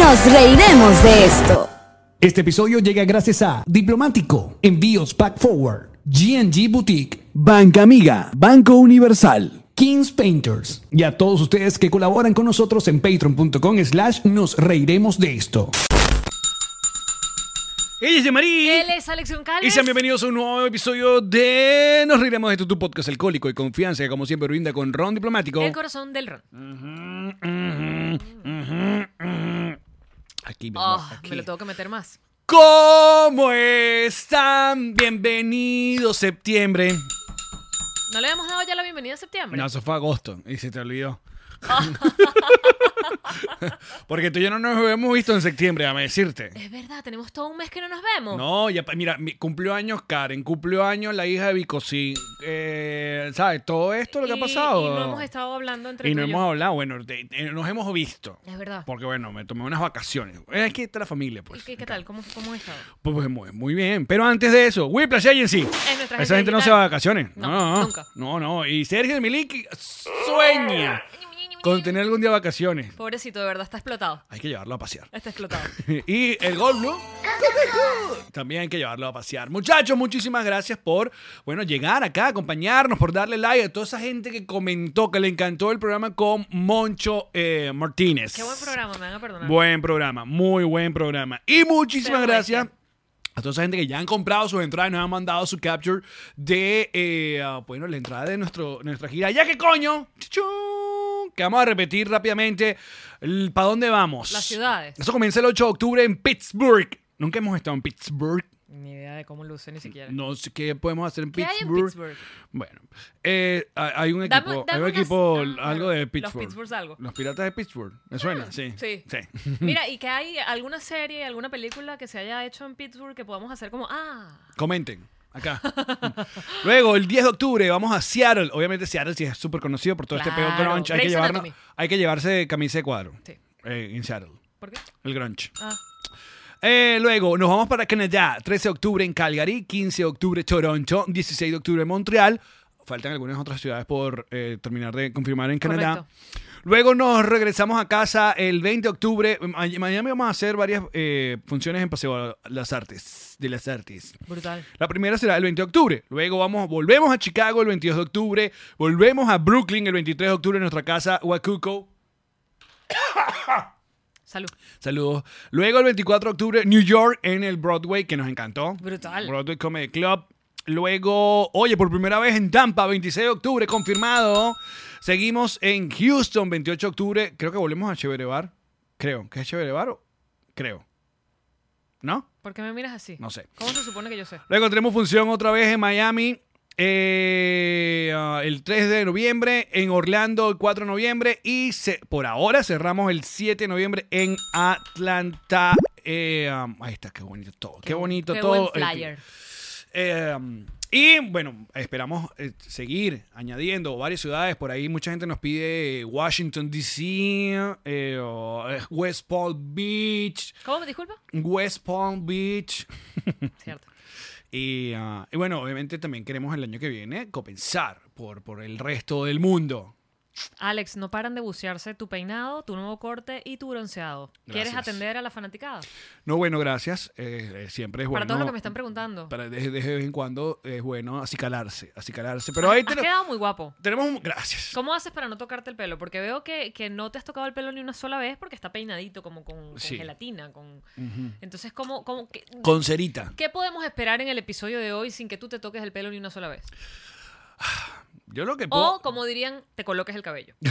Nos reiremos de esto. Este episodio llega gracias a Diplomático, Envíos Pack Forward, GNG Boutique, Banca Amiga, Banco Universal, Kings Painters y a todos ustedes que colaboran con nosotros en patreon.com slash nos reiremos de esto. Ella es Marí. Él es Alex Goncalves. Y sean bienvenidos a un nuevo episodio de Nos reiremos de esto, tu podcast alcohólico y confianza que como siempre brinda con Ron Diplomático. El corazón del ron. Aquí, mi amor, Oh, aquí. me lo tengo que meter más. ¿Cómo están? Bienvenidos septiembre. ¿No le habíamos dado ya la bienvenida a septiembre? No, eso fue agosto y se te olvidó. Porque tú y yo no nos hemos visto en septiembre, déjame decirte. Es verdad, tenemos todo un mes que no nos vemos. No, ya, mira, mi- cumplió años Karen, cumplió años la hija de Vicosí. Eh, ¿Sabes? Todo esto lo que ha pasado. Y no hemos estado hablando entre Y no hemos hablado, bueno, nos hemos visto. Es verdad. Porque bueno, me tomé unas vacaciones. Eh, Aquí está la familia, pues. ¿Y qué, qué tal? ¿Cómo, cómo has estado? Pues, pues, muy, muy bien. Pero antes de eso, Whiplash Agency. Es nuestra Esa gente no se va de vacaciones. No, No, nunca. No, no. Y Sergio de Miliki sueña con tener algún día vacaciones. Pobrecito, de verdad, está explotado. Hay que llevarlo a pasear. Está explotado. y el Gold Blue también hay que llevarlo a pasear. Muchachos, muchísimas gracias por, bueno, llegar acá, acompañarnos, por darle like a toda esa gente que comentó que le encantó el programa con Moncho eh, Martínez. Qué buen programa, me van a perdonar. Buen programa, muy buen programa. Y muchísimas Pero gracias a toda esa gente que ya han comprado sus entradas y nos han mandado su capture de, eh, ah, bueno, la entrada de nuestro, nuestra gira. Ya que coño, chuchún, que vamos a repetir rápidamente. ¿Para dónde vamos? Las ciudades. Eso comienza el 8 de octubre en Pittsburgh. Nunca hemos estado en Pittsburgh. Ni idea de cómo luce, ni siquiera. No sé qué podemos hacer en ¿Qué hay en Pittsburgh. Bueno, eh, hay un equipo, dame hay un unas- equipo ah, algo de los Pittsburgh. Pittsburghs algo. Los piratas de Pittsburgh. ¿Me suena? Sí. sí. Sí. Mira, ¿y que hay alguna serie, alguna película que se haya hecho en Pittsburgh que podamos hacer como, ah, Comenten. Acá. Luego, el 10 de octubre, vamos a Seattle. Obviamente, Seattle sí es súper conocido por todo este Claro. pedo grunge. Hay que, Grey's Anatomy. hay que llevarse camisa de cuadro sí. eh, en Seattle. ¿Por qué? El grunge. Ah, Eh, luego, nos vamos para Canadá. 13 de octubre en Calgary. 15 de octubre Toronto. 16 de octubre Montreal. Faltan algunas otras ciudades por eh, terminar de confirmar en Canadá. Correcto. Luego nos regresamos a casa el 20 de octubre. Miami vamos a hacer varias eh, funciones en Paseo las Artes. De las Artes. brutal. La primera será el 20 de octubre. Luego vamos, volvemos a Chicago el 22 de octubre. Volvemos a Brooklyn el 23 de octubre en nuestra casa Wakuko. Salud. Saludos. Luego el 24 de octubre New York en el Broadway, que nos encantó. Brutal. Broadway Comedy Club. Luego, oye, por primera vez en Tampa, 26 de octubre, confirmado. Seguimos en Houston, 28 de octubre. Creo que volvemos a Chévere Bar. Creo. ¿Qué es o- Creo. ¿No? ¿Por qué me miras así? No sé. ¿Cómo se supone que yo sé? Luego tenemos función otra vez en Miami. eh, ah, el 3 de noviembre en Orlando el 4 de noviembre y se- por ahora cerramos el 7 de noviembre en Atlanta eh, um, ahí está qué bonito todo qué, bonito qué todo buen el- flyer. eh, um, y bueno, esperamos eh, seguir añadiendo varias ciudades. Por ahí mucha gente nos pide Washington, D.C., eh, eh, West Palm Beach, ¿Cómo? Disculpa. West Palm Beach. Cierto. Y, ah, y bueno, obviamente también queremos el año que viene compensar por, por el resto del mundo. Alex, no paran de bucearse tu peinado, tu nuevo corte y tu bronceado. ¿Quieres atender a la fanaticada? No, bueno, gracias. Eh, eh, siempre es bueno. Para todos los que me están preguntando. Para de, de vez en cuando es bueno acicalarse, acicalarse. Pero ahí Has tenemos, quedado muy guapo. tenemos un... Gracias. ¿Cómo haces para no tocarte el pelo? Porque veo que, que no te has tocado el pelo ni una sola vez porque está peinadito como con, con Sí. gelatina. Con... Entonces, ¿cómo, cómo, qué, Con cerita. qué podemos esperar en el episodio de hoy sin que tú te toques el pelo ni una sola vez? Yo lo que puedo... O, como dirían, te coloques el cabello.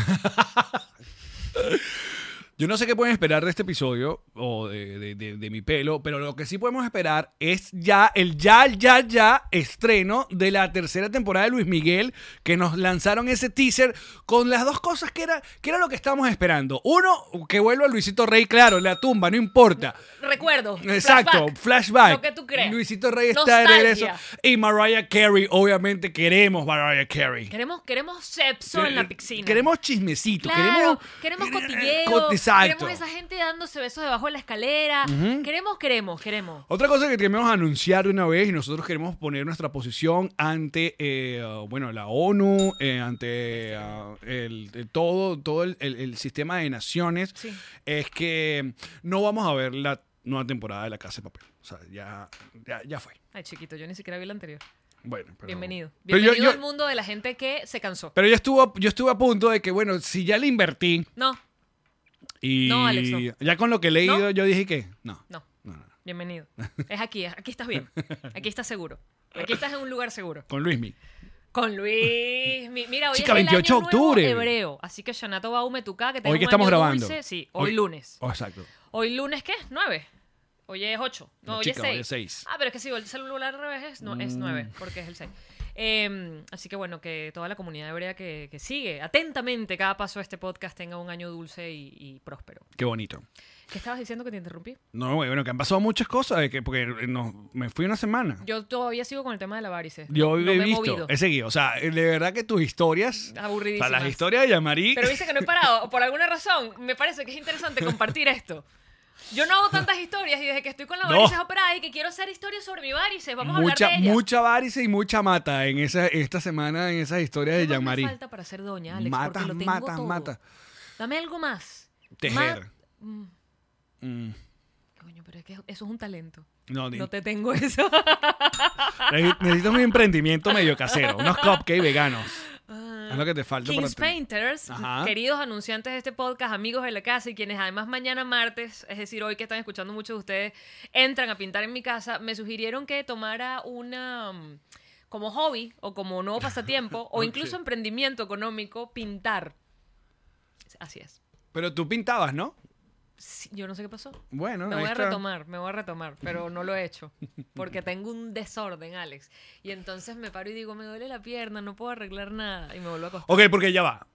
Yo no sé qué pueden esperar de este episodio o de, de- de- de mi pelo, pero lo que sí podemos esperar es ya el ya, ya, ya estreno de la tercera temporada de Luis Miguel, que nos lanzaron ese teaser con las dos cosas que era, que era lo que estábamos esperando. Uno, que vuelva Luisito Rey, claro, la tumba, no importa. Recuerdo. Exacto, flashback, flashback. Lo que tú crees. Luisito Rey está de regreso. Y Mariah Carey, obviamente queremos Mariah Carey. Queremos, queremos sexo en la piscina. Queremos chismecito, Claro, queremos, queremos cotilleo, Co- Exacto. queremos esa gente dándose besos debajo de la escalera. Queremos, queremos, queremos. Otra cosa que queremos anunciar de una vez y nosotros queremos poner nuestra posición ante, eh, bueno, la ONU, eh, ante ah, el, el todo, todo el, sistema de naciones, Sí. es que no vamos a ver la nueva temporada de La Casa de Papel. O sea, ya, ya, ya fue. Ay, chiquito, yo ni siquiera vi la anterior. Bueno, pero- Bienvenido. Pero yo- Bienvenido yo- al mundo de la gente que se cansó. Pero yo estuve, yo estuve a punto de que, bueno, si ya le invertí No, y No, Alex, no. ya con lo que he leído, ¿No? yo dije que no. no. No, no. Bienvenido. Es aquí, aquí estás bien. Aquí estás seguro. Aquí estás en un lugar seguro. Con Luismi. Con Luis. Mi- Mira, hoy Chica, es el 28 año de octubre. nuevo hebreo. Así que Shanato Baume Tuca, que Hoy que un estamos año grabando. dulce. Sí, hoy, lunes. Oh, exacto. Hoy lunes, ¿qué? ¿Nueve? Hoy es 8. No, No, hoy, chica, es hoy 6. es seis. Ah, pero es que si el celular al revés es, no, es 9, porque es el 6. Así que bueno, que toda la comunidad hebrea que, que sigue atentamente cada paso de este podcast tenga un año dulce y, y próspero. Qué bonito. ¿Qué estabas diciendo que te interrumpí? No, bueno, que han pasado muchas cosas, que, porque no, me fui una semana. Yo todavía sigo con el tema de la varice. Yo no, no he me he movido. he seguido. O sea, de verdad que tus historias, o sea, Aburridísimas. las historias de Yamari, Pero viste que no he parado. Por alguna razón, me parece que es interesante compartir esto. Yo no hago tantas historias y desde que estoy con la No. varices operada y que quiero hacer historias sobre mi varices, vamos a hablar de ella. mucha varice y mucha mata en esa, esta semana en esas historias de ¿Qué más Yamari. me falta para ser doña, Alex? Matas, porque lo tengo matas, todo. matas. Dame algo más. Tejer. Ma- Mm, Coño, pero es que eso es un talento. no, No te tengo eso. ne- necesitas un emprendimiento medio casero, unos cupcakes veganos. Es lo que te falta Kings para Painters, Ajá. queridos anunciantes de este podcast, amigos de la casa y quienes además mañana martes, es decir, hoy que están escuchando muchos de ustedes, entran a pintar en mi casa, me sugirieron que tomara una mm, como hobby o como nuevo pasatiempo o incluso emprendimiento económico pintar. Así es. Pero tú pintabas, ¿no? Yo no sé qué pasó. Bueno, Me voy a está. retomar, me voy a retomar, pero no lo he hecho. Porque tengo un desorden, Alex. Y entonces me paro y digo, me duele la pierna, no puedo arreglar nada. Y me vuelvo a acostar. Ok, porque ya va.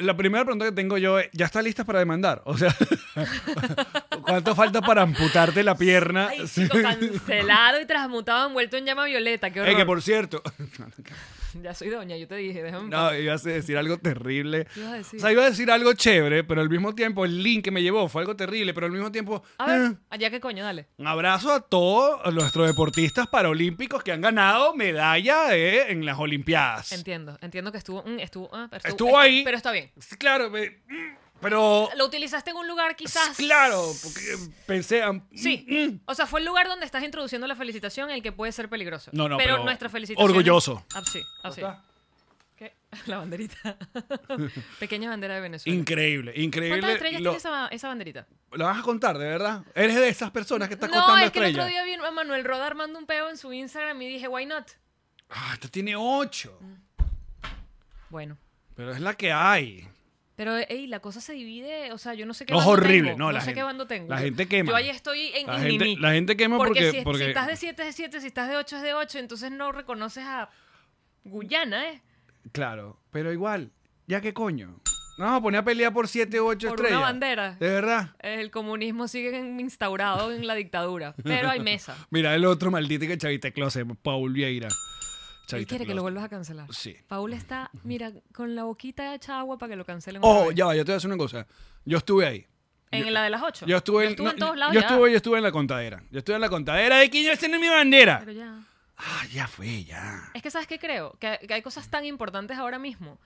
La primera pregunta que tengo yo es, ¿ya está lista para demandar? O sea, ¿cuánto falta para amputarte la pierna? Ay, chico, cancelado y transmutado, envuelto en llama violeta. Qué Eh, horror. que por cierto, Ya soy doña, yo te dije, déjame. no, ibas a decir algo terrible. ¿Qué ibas a decir? O sea, iba a decir algo chévere, pero al mismo tiempo el link que me llevó fue algo terrible, pero al mismo tiempo... A ver, eh, allá qué coño, dale. un abrazo a todos nuestros deportistas paralímpicos que han ganado medalla de- en las Olimpiadas. Entiendo, entiendo que estuvo. mm, estuvo, ah, pero Estuvo ahí. Pero está bien. Sí, Claro, me- mm, pero... Lo utilizaste en un lugar quizás. Claro, porque pensé... ah, Sí. mm, O sea, fue el lugar donde estás introduciendo la felicitación, el que puede ser peligroso. No, no, pero, pero nuestra felicitación. orgulloso. Ah, sí, ah, sí. Acá. ¿Qué? La banderita. Pequeña bandera de Venezuela. Increíble, increíble. ¿Cuántas estrellas Lo, tiene esa, esa banderita? lo vas a contar, de verdad? Eres de esas personas que estás No, contando es que el estrellas. otro día vi a Manuel Roda armando un peo en su Instagram y dije, why not? Ah, esta tiene ocho. Bueno. Pero es la que hay. Pero, ey, la cosa se divide, o sea, yo no sé qué No, bando horrible, tengo. no, No, la sé gente- qué bando tengo. la gente quema. Yo ahí estoy en, La en gente- la gente quema porque- si, porque- si estás de 7 es de 7, si estás de 8 es de 8, entonces no reconoces a Guyana, ¿eh? Claro, pero igual, ¿ya qué coño? No vamos a poner a pelear por siete u ocho Por estrellas. una bandera. De verdad. El comunismo sigue instaurado en la dictadura, pero hay mesa. Mira el otro maldito que Chavita Close, Paul Vieira. Él Chavita quiere que lo vuelvas a cancelar. Sí. Paul está, mira, con la boquita hecha agua para que lo cancelen. Oh, otra vez. ya va, yo te voy a decir una cosa. Yo estuve ahí. En la de las 8. Yo estuve, en- estuve en no, todos lados yo ya. estuve, yo estuve en la contadera. Yo estuve en la contadera de quién es mi bandera. Pero ya. Ah, ya fue, ya. Es que, ¿sabes qué creo? Que, que hay cosas tan importantes ahora mismo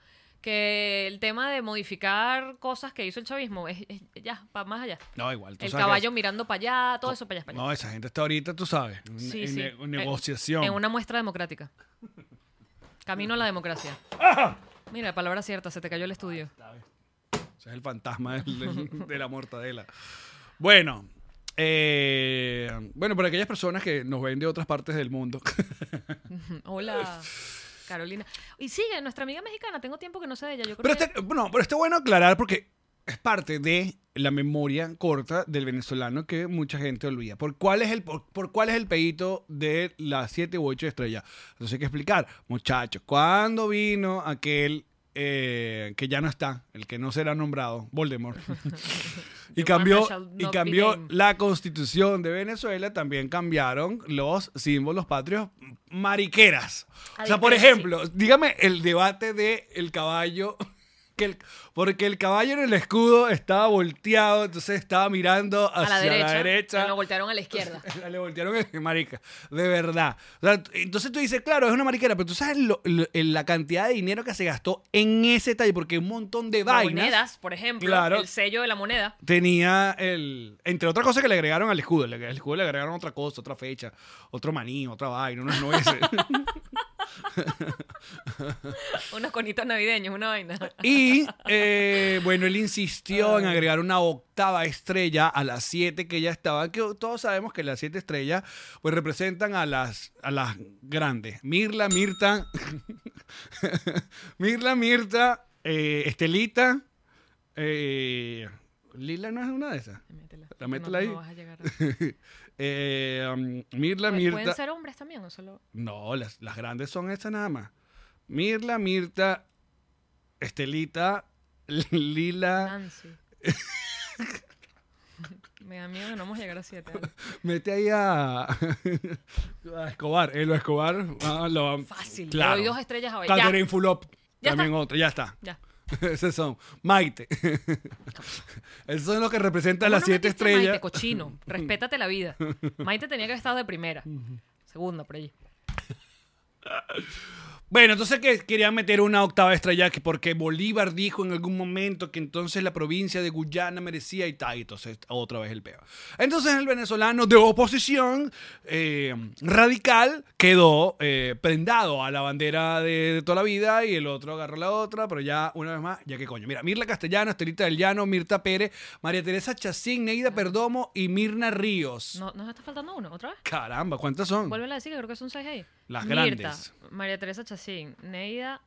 que el tema de modificar cosas que hizo el chavismo es, es- ya, va más allá. No, igual. tú El sabes caballo mirando para allá, todo eso para allá, para allá. No, esa gente está ahorita, tú sabes, Sí, en sí. En- negociación. En una muestra democrática. Camino a la democracia. Mira, palabra cierta, se te cayó el estudio. Ese es el fantasma del- del- de la mortadela. Bueno, eh, bueno, para aquellas personas que nos ven de otras partes del mundo, Hola, Carolina. Y sigue, nuestra amiga mexicana, tengo tiempo que no sé de ella. Yo creo pero que... está, bueno, pero está bueno aclarar porque es parte de la memoria corta del venezolano que mucha gente olvida. ¿Por cuál es el, por, por cuál es el pedito de las siete u ocho estrellas? Entonces hay que explicar, muchachos, ¿cuándo vino aquel eh, que ya no está, el que no será nombrado, Voldemort? y cambió, y cambió la constitución de Venezuela, también cambiaron los símbolos patrios mariqueras. A O sea, por ejemplo, dígame el debate de el caballo. Que el- porque el caballo en el escudo estaba volteado, entonces estaba mirando a hacia la derecha. la derecha. Lo voltearon a la izquierda. Le voltearon el marica, de verdad. O sea, entonces tú dices, claro, es una mariquera, pero tú sabes lo- lo- la cantidad de dinero que se gastó en ese detalle, porque un montón de vainas Monedas, por ejemplo. Claro. El sello de la moneda. tenía el. Entre otras cosas que le agregaron al escudo. Al escudo le agregaron otra cosa, otra fecha, otro maní, otra vaina, unos nueces. Unos conitos navideños, una vaina. y eh, bueno, él insistió en agregar una octava estrella a las siete que ya estaban. Que todos sabemos que las siete estrellas pues representan a las, a las grandes. Mirla, Mirta. Mirla, Mirta, eh, Estelita. eh, Lila no es una de esas. Métela. La No, métela ahí. no vas a llegar a- Eh, um, Mirla, Pu- Mirta. ¿Pueden ser hombres también o solo...? No, las, las grandes son estas nada más. Mirla, Mirta, Estelita, Lila. Nancy. Me da miedo que no vamos a llegar a siete. ¿vale? Mete ahí a, a Escobar. Elo Escobar. ah, lo- Fácil. Claro. Le doy dos estrellas a. Catherine Fulop. También otra. Ya está. Ya. Esos son. Maite. Esos son los que representan ¿Cómo las no siete estrellas. Maite, cochino. Respétate la vida. Maite tenía que haber estado de primera. Segunda, por allí. Bueno, entonces que querían meter una octava estrella que porque Bolívar dijo en algún momento que entonces la provincia de Guyana merecía y tal, y entonces otra vez el peo. Entonces el venezolano de oposición eh, radical quedó eh, prendado a la bandera de, de toda la vida y el otro agarró la otra, pero ya una vez más, ya que coño. Mira, Mirla Castellano, Estelita del Llano, Mirta Pérez, María Teresa Chacín, Neida Perdomo y Mirna Ríos. No, ¿Nos está faltando uno? ¿Otra vez? Caramba, ¿cuántas son? Vuelve a decir que creo que son seis ahí. Las Mirta, grandes. María Teresa Chacín, Neida,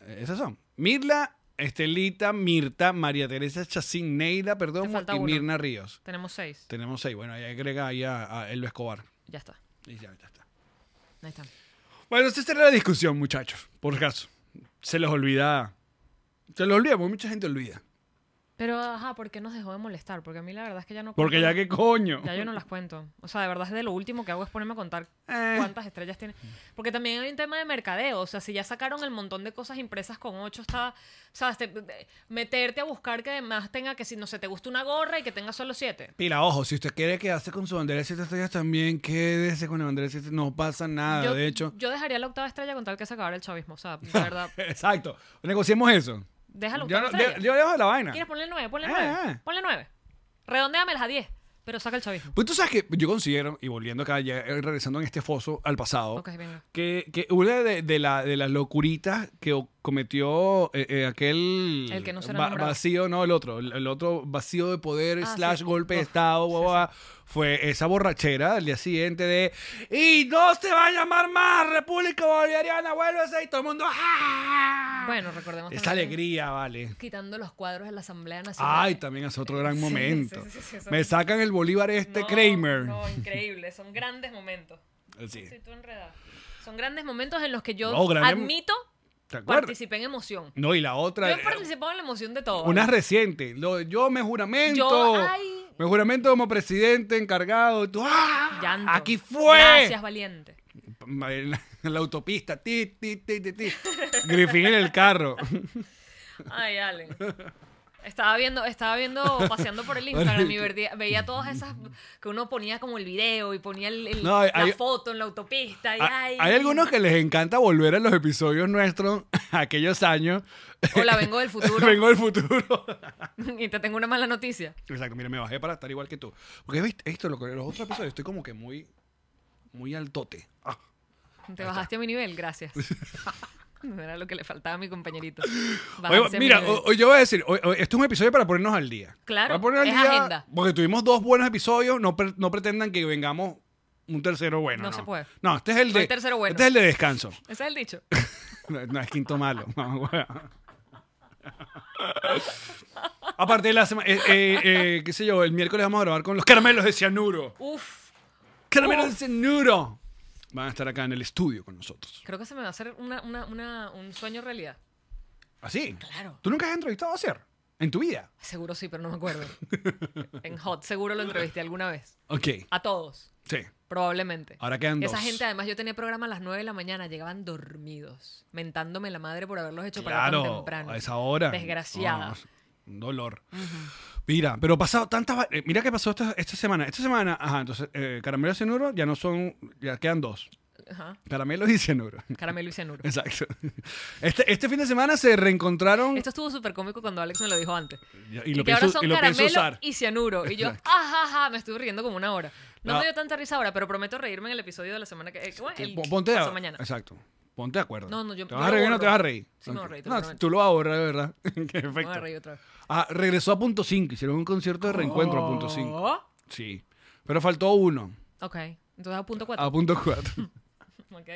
Eh, Esas son. Mirla, Estelita, Mirta, María Teresa Chacín, Neida, perdón, y uno. Mirna Ríos. tenemos seis. Tenemos seis. Bueno, ahí agrega ahí a, a Elba Escobar. Ya está. Y ya, ya está. Ahí está. Bueno, esta era la discusión, muchachos. Por caso. Se los olvida. Se los olvida, porque mucha gente olvida. Pero, ajá, ¿por qué nos dejó de molestar? Porque a mí la verdad es que ya no Porque cuento- ya que coño. Ya yo no las cuento. O sea, de verdad es de lo último que hago es ponerme a contar Eh. cuántas estrellas tiene. Porque también hay un tema de mercadeo. O sea, si ya sacaron el montón de cosas impresas con ocho, está. ¿Sabes? Te- de- meterte a buscar que además tenga que si no se te gusta una gorra y que tenga solo siete. Pila, ojo, si usted quiere quedarse con su bandera de siete estrellas también, quédese con la bandera de siete No pasa nada, yo, de hecho. yo dejaría la octava estrella con tal que se acabara el chavismo. O sea, de verdad. Exacto. Negociemos eso. Déjalo. Yo, no- de- yo dejo la vaina. ¿Quieres ponerle nueve? Ponle Ah, nueve. ah. Ponle nueve. Redondeamelas a diez. Pero saca el chavismo. Pues tú sabes que yo considero, y volviendo acá, ya eh, regresando en este foso al pasado, Ok, venga. que, que una de, de, la, de las locuritas que cometió eh, eh, aquel El que no será va- vacío, no, el otro, el, el otro vacío de poder Ah, slash sí. golpe de Uf, estado, sí, fue esa borrachera del día siguiente de y no se va a llamar más República Bolivariana, vuélvese y todo el mundo ¡ah! Bueno, recordemos esa también- alegría, vale. Quitando los cuadros de la Asamblea Nacional. Ay, también es otro gran momento. Me sacan el Bolívar este No, Kramer. No, increíble. Son grandes momentos. Sí. Sí, tú enredado. Son grandes momentos en los que yo No, admito Participé en emoción. No, y la otra. Yo he participado en la emoción de todo. Una reciente. Lo- yo me juramento. Yo, ay. Me juramento como presidente encargado. Tú, ¡ah! Llanto. Aquí fue. Gracias, valiente. En la, en la autopista. Ti, ti, ti, ti, ti. Griffin en el carro. Ay, Allen. Estaba viendo, estaba viendo, paseando por el Instagram y veía, veía todas esas que uno ponía como el video y ponía el- el- No, hay- la hay- foto en la autopista. Y, Ah, ay, Hay algunos que les encanta volver a los episodios nuestros, aquellos años. Hola, vengo del futuro. Vengo del futuro. y te tengo una mala noticia. Exacto, mira, me bajé para estar igual que tú. Porque viste, esto, lo que- los otros episodios, estoy como que muy, muy altote. Ah. Te bajaste a mi nivel, gracias. Era lo que le faltaba a mi compañerito. Oye, mira, o- yo voy a decir, o- o- esto es un episodio para ponernos al día. Claro, Para al es día, agenda. Porque tuvimos dos buenos episodios, no, pre- no pretendan que vengamos un tercero bueno. No No, se puede. No, este es el No de, hay tercero bueno. Este es el de descanso. Ese es el dicho. No, no, es quinto malo. Aparte de la semana, eh, eh, eh, qué sé yo, el miércoles vamos a grabar con los caramelos de cianuro. Uf, Caramelos de cianuro. Van a estar acá en el estudio con nosotros. creo que se me va a hacer una, una, una- un sueño realidad. ¿Así? Claro. ¿Tú nunca has entrevistado a Cier? ¿En tu vida? Seguro sí, pero no me acuerdo. en Hot, seguro lo entrevisté alguna vez. Ok, A todos, sí. probablemente. Ahora quedan Esa dos. gente, además, yo tenía programa a las 9 de la mañana, llegaban dormidos, mentándome la madre por haberlos hecho para tan Claro, temprano. a esa hora. Desgraciadas. Dolor. Mira, pero pasado tantas... eh, mira qué pasó esta, esta semana. Esta semana, ajá, entonces, eh, caramelo y cianuro ya no son... Ya quedan dos. Ajá. Caramelos y cianuro. Caramelo y cianuro. Exacto. Este, este fin de semana se reencontraron Esto estuvo súper cómico cuando Alex me lo dijo antes. y, y Y, lo, que ahora son y lo caramelo usar. y cianuro. Y yo, ajaja, me estuve riendo como una hora. No, No. me dio tanta risa ahora, pero prometo reírme en el episodio de la semana que... eh, bueno, el Ponte a, mañana. Exacto. Ponte de acuerdo. No, no, yo- ¿Te vas a reír o no te vas a reír? Sí me voy a Ok. reír, No, tú lo vas a borrar, de verdad. Qué Me voy a reír otra vez. Ah, regresó a punto 5. Hicieron un concierto de reencuentro a punto 5. Oh. Sí. Pero faltó uno. Ok, entonces a punto 4. A punto 4. Ok.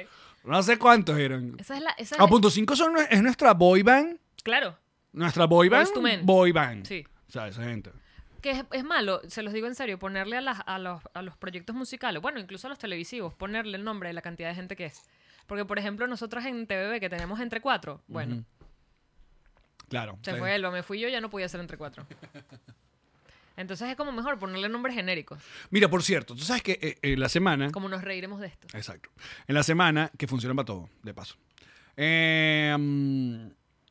no sé cuántos eran. Esa es la... Esa es A punto 5 son, es nuestra boy band. Claro, Nuestra boy band. Boy band. sí. O sea, esa gente. Que es, es malo, se los digo en serio, ponerle a, las- a, los, a los proyectos musicales, bueno, incluso a los televisivos, ponerle el nombre de la cantidad de gente que es. Porque, por ejemplo, nosotros en TVB, que tenemos entre cuatro, bueno, Claro. se Sí. fue Elba, me fui yo, ya no podía ser entre cuatro. Entonces es como mejor ponerle nombres genéricos, Mira, por cierto, tú sabes que eh, en la semana. como nos reiremos de esto. Exacto. En la semana, que funciona para todo, de paso. Eh, mm,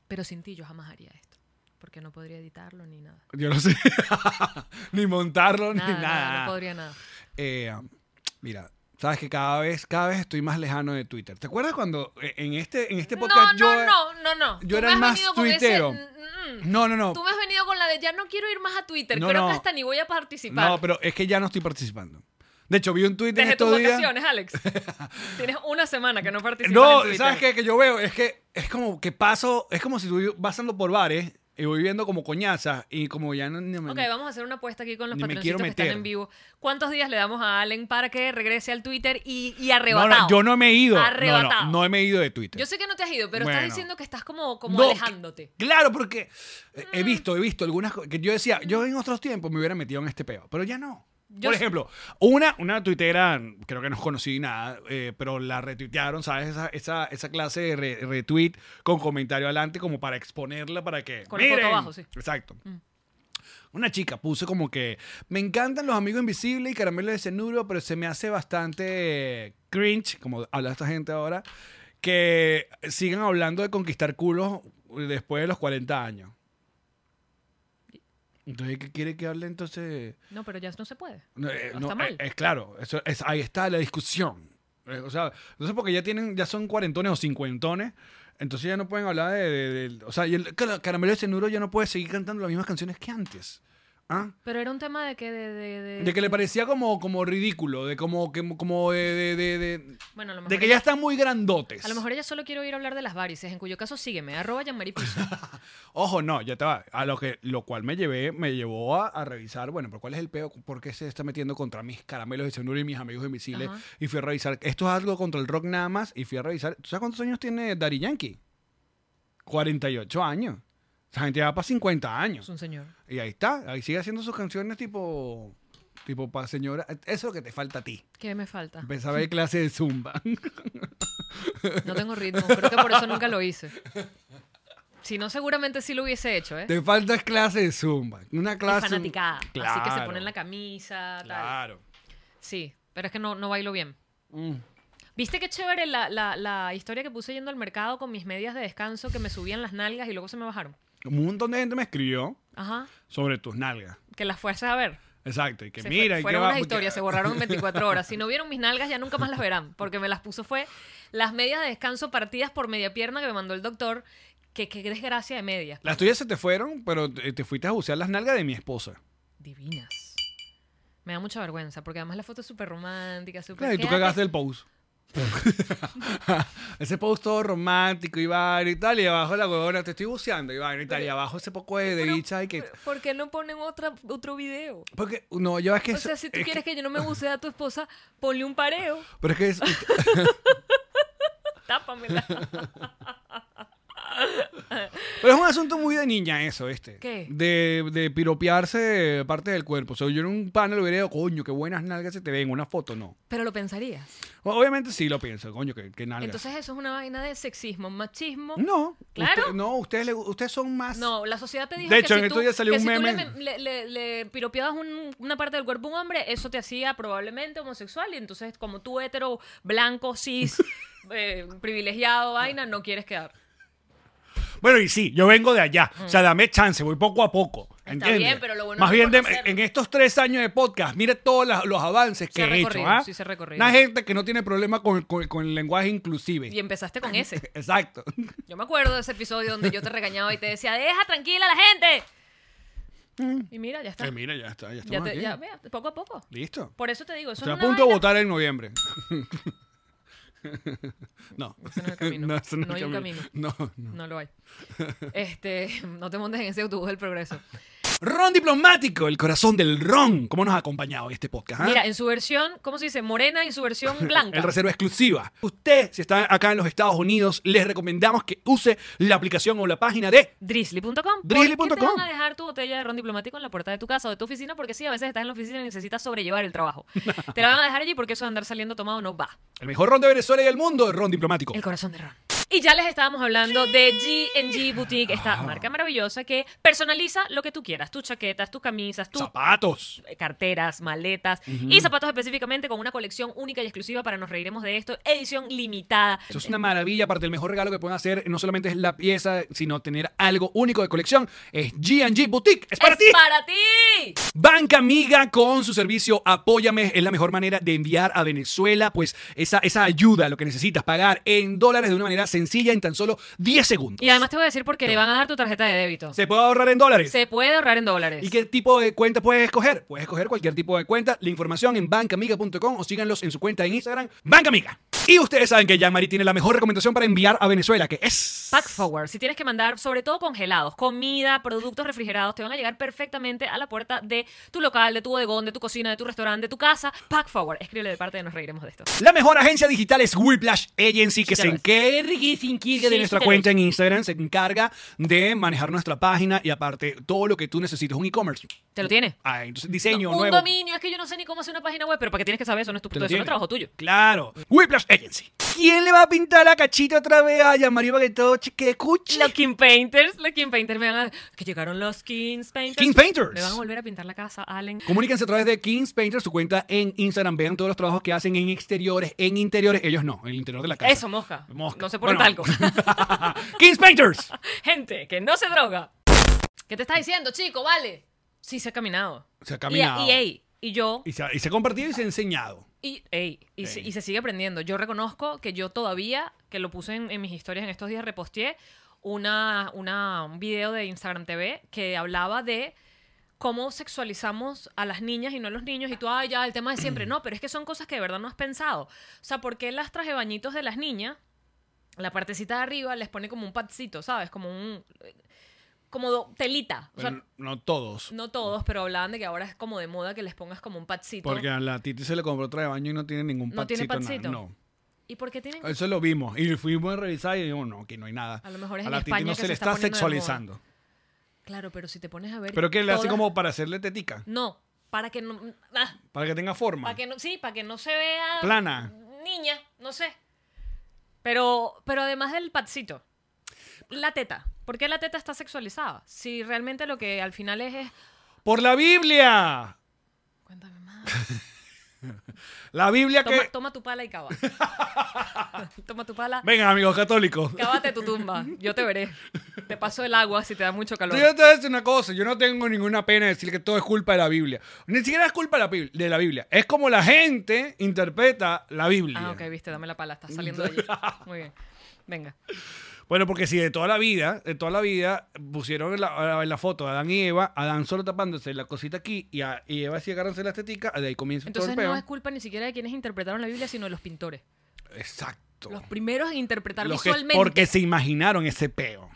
Pero sin ti yo jamás haría esto, porque no podría editarlo ni nada. yo no sé. ni montarlo, Nada, ni nada, nada. no podría nada. Eh, mira, sabes que cada vez, cada vez estoy más lejano de Twitter. ¿Te acuerdas cuando eh, en este, en este podcast no, yo. no, no, no, no. yo Tú era el más ese- tuitero. Mm, mm. No, no, no. Tú me has venido con la de ya no quiero ir más a Twitter, No, creo no. que hasta ni voy a participar. No, pero es que ya no estoy participando. De hecho, vi un tweet en Desde tus estos días. vacaciones, Alex. Tienes una semana que no participas No, en Twitter. ¿sabes qué? Que yo veo, es que es como que paso, es como si tú vas andando por bares y voy viendo como coñazas y como ya no... ni me- Ok, vamos a hacer una apuesta aquí con los patroncitos que están en vivo. ¿Cuántos días le damos a Allen para que regrese al Twitter y, y arrebatado? no, yo no me he ido. Arrebatado. no, no me he ido de Twitter. Yo sé que no te has ido, pero Bueno. estás diciendo que estás como, como alejándote. Claro, porque he visto, he visto algunas cosas que yo decía, yo en otros tiempos me hubiera metido en este peo, pero ya no. Yo Por ejemplo, una, una tuitera, creo que no conocí nada, eh, pero la retuitearon, ¿sabes? Esa, esa, esa clase de re- retweet con comentario adelante como para exponerla para que... Con foto "Miren". abajo, sí. Mm. Exacto. Una chica puso como que me encantan los amigos invisibles y caramelo de cenuro, pero se me hace bastante cringe, como habla esta gente ahora, que sigan hablando de conquistar culos después de los 40 años. Entonces, ¿qué quiere que hable entonces? No, pero ya no se puede. No, eh, No está mal. eh, Es, claro, eso, es, ahí está la discusión. Eh, O sea, entonces porque ya tienen, ya son cuarentones o cincuentones, entonces ya no pueden hablar de, de- de- o sea, y el Car- caramelo de cenuro ya no puede seguir cantando las mismas canciones que antes. ¿Ah? Pero era un tema de que de... De, de- De que le parecía como, como ridículo, de como, que, como de, de, de- de- Bueno, a lo mejor de que ella- ya están muy grandotes. A lo mejor ella solo quiere oír hablar de las varices, en cuyo caso sígueme, arroba Piso. Ojo, no, ya te va. A lo que, lo cual me llevé, me llevó a, a revisar, bueno, pero ¿cuál es el peo? ¿Por qué se está metiendo contra mis caramelos de cenuro y mis amigos invisibles? Ajá. Y fui a revisar, esto es algo contra el rock nada más, y fui a revisar, ¿tú sabes cuántos años tiene Daddy Yankee? 48 años. Esa gente ya va para 50 Es años. un señor. Y ahí está, ahí sigue haciendo sus canciones tipo, tipo para señora. Eso es lo que te falta a ti. ¿Qué me falta? Empezaba a ver clase de zumba. No tengo ritmo, creo que por eso nunca lo hice. Si no, seguramente sí lo hubiese hecho, ¿eh? te falta clase de zumba. Una Y clase. fanaticada. Así que se Claro. ponen la camisa, tal. Claro. Sí, pero es que no, no bailo bien. Mm. ¿Viste qué chévere la, la, la historia que puse yendo al mercado con mis medias de descanso que me subían las nalgas y luego se me bajaron? Un montón de gente me escribió Ajá. sobre tus nalgas. Que las fuerzas a ver. Exacto, y que Se mira, fue- y que fueron va- unas historias, se borraron en 24 horas. Si no vieron mis nalgas, ya nunca más las verán. Porque me las puso fue las medias de descanso partidas por media pierna que me mandó el doctor. Que qué desgracia de medias. Las tuyas se te fueron, pero te te fuiste a bucear las nalgas de mi esposa. Divinas. Me da mucha vergüenza, porque además la foto es súper romántica, súper... Claro, y tú cagaste el post. ese post todo romántico, Iván y tal, y abajo la huevona, te estoy buceando, Iván y tal, y abajo ese poco de, bicha y que... ¿Por qué no ponen otra, otro video? Porque, no, yo es que... O sea, si tú es quieres que- que yo no me bucee a tu esposa, ponle un pareo, Pero es que es- tápamela. Pero es un asunto muy de niña eso, este. ¿Qué? De, de piropearse parte del cuerpo. O sea, yo en un panel hubiera dicho, coño, qué buenas nalgas se te ven. Una foto, no. Pero lo pensarías. Obviamente sí lo pienso, coño, qué, qué nalgas. Entonces eso es una vaina de sexismo, machismo. no. Claro. usted- no, ustedes, le- ustedes son más... No, la sociedad te dijo De que hecho, si en tú, estos días salió que un si tú meme. le, le- le- le piropeabas un- una parte del cuerpo a un hombre, eso te hacía probablemente homosexual y entonces como tú hetero, blanco, cis, eh, privilegiado, vaina, no quieres quedar. Bueno, y sí, yo vengo de allá. O sea, dame chance, voy poco a poco. Está ¿entiendes? bien, pero lo bueno Más es bien, de- reconocerlo. en estos tres años de podcast, mire todos la- los avances que ha he hecho. recorrido, ¿ah? sí se ha recorrido. Una gente que no tiene problema con, con- con el lenguaje inclusive. Y empezaste con ese. Exacto. Yo me acuerdo de ese episodio donde yo te regañaba y te decía, deja tranquila a la gente. Y mira, ya está. Eh, mira, ya está, ya Ya, estamos te- aquí. ya, vea, poco a poco. Listo. Por eso te digo, eso Estoy a es una punto de vaina- votar en noviembre. no. Ese no es el camino. No hay el un camino. No, no. No lo hay. Este, no te montes en ese autobús del progreso. Ron diplomático, el corazón del ron. ¿Cómo nos ha acompañado este podcast? ah? Mira, en su versión, ¿cómo se dice? Morena y su versión blanca. El reserva exclusiva. Usted, si está acá en los Estados Unidos, les recomendamos que use la aplicación o la página de Drizzly.com. Drizzly.com. ¿Por qué te van a dejar tu botella de ron diplomático en la puerta de tu casa o de tu oficina? Porque sí, a veces estás en la oficina y necesitas sobrellevar el trabajo. te la van a dejar allí porque eso de andar saliendo tomado no va. el mejor ron de Venezuela y del mundo, ron diplomático. El corazón de ron. Y ya les estábamos hablando de G&G Boutique, esta marca maravillosa que personaliza lo que tú quieras, tus chaquetas, tus camisas, tus Zapatos. carteras, maletas y zapatos específicamente con una colección única y exclusiva para nos reiremos de esto, edición limitada. Eso es una maravilla. Aparte, el mejor regalo que pueden hacer no solamente es la pieza, sino tener algo único de colección. Es G&G Boutique. ¡Es para ¡Es ti! para ti! Banca Amiga con su servicio Apóyame es la mejor manera de enviar a Venezuela pues esa, esa ayuda, lo que necesitas pagar en dólares de una manera sencilla en tan solo 10 segundos. Y además te voy a decir porque te van a dar tu tarjeta de débito. ¿Se puede ahorrar en dólares? Se puede ahorrar en dólares. ¿Y qué tipo de cuenta puedes escoger? Puedes escoger cualquier tipo de cuenta. La información en bancamiga.com o síganlos en su cuenta en Instagram, Bancamiga. Y ustedes saben que Jean-Marie tiene la mejor recomendación para enviar a Venezuela, que es... Pack Forward, si tienes que mandar, sobre todo congelados, comida, productos refrigerados, te van a llegar perfectamente a la puerta de tu local, de tu bodegón, de tu cocina, de tu restaurante, de tu casa. Pack Forward, escríbele de parte de Nos Reiremos de esto. La mejor agencia digital es Whiplash Agency, que se encarga de nuestra cuenta en Instagram, se encarga de manejar nuestra página y aparte todo lo que tú necesites, un e-commerce. ¿Te lo tiene? Ah, entonces diseño un nuevo. dominio, es que yo no sé ni cómo hacer una página web, pero ¿para qué tienes que saber eso? No es tu lo eso no es trabajo tuyo. Claro. Whiplash Agency. ¿Quién le va a pintar la cachita otra vez a Jean-Marie para que todo que escuche? Los King Painters, los King Painters me van a... Que llegaron los Kings Painters. King Painters. Me van a volver a pintar la casa, Allen. Comuníquense a través de Kings Painter, su cuenta en Instagram. Vean todos los trabajos que hacen en exteriores, en interiores. Ellos no, en el interior de la casa. Eso, mosca. Mosca. No se pone Bueno. talco. Kings Painters. Gente, que no se droga. ¿Qué te está diciendo, chico? Vale. Sí, se ha caminado. Se ha Y- caminado. Y, y yo... Y se, ha, y se ha compartido y se ha enseñado. Y, ey, y, se, y se sigue aprendiendo. Yo reconozco que yo todavía, que lo puse en, en mis historias en estos días, reposteé una, una, un video de Instagram TV que hablaba de cómo sexualizamos a las niñas y no a los niños. Y tú, ay, ya, el tema de siempre. No, pero es que son cosas que de verdad no has pensado. O sea, ¿por qué las traje bañitos de las niñas, la partecita de arriba les pone como un padcito, ¿sabes? Como un... Como telita. O sea, Pero no todos. no todos, pero hablaban de que ahora es como de moda que les pongas como un padcito. Porque a la Titi se le compró otra de baño y no tiene ningún ¿No tiene patcito? No. ¿Y por qué tienen Eso lo vimos. Y fuimos a revisar y dijimos, no, que no hay nada. A lo mejor es a en la Titi España no que se se le está sexualizando. Claro, pero si te pones a ver. Pero que le hace como para hacerle tetica. No, para que no. ah, Para que tenga forma. para que no. Sí, para que no se vea. Plana. Niña, no sé. Pero, pero además del patcito. La teta. ¿Por qué la teta está sexualizada? Si realmente lo que al final es. es ¡Por la Biblia! cuéntame más. La Biblia Toma, que... toma tu pala y cava. toma tu pala, Vengan, amigos católicos. cávate tu tumba. Yo te veré. Te paso el agua si te da mucho calor. Yo te voy a decir una cosa, yo no tengo ninguna pena de decir que todo es culpa de la Biblia. Ni siquiera es culpa de la, Biblia- de la Biblia. Es como la gente interpreta la Biblia. Ah, ok, viste, dame la pala, estás saliendo de allí. Muy bien. Venga. Bueno, porque si de toda la vida, de toda la vida, pusieron en la, en la foto a Adán y Eva, Adán solo tapándose la cosita aquí y, a, y Eva así agarrándose la estetica, de ahí comienza Entonces todo el no peo. es culpa ni siquiera de quienes interpretaron la Biblia, sino de los pintores. Exacto. Los primeros en interpretar Los que- visualmente. porque se imaginaron ese peo.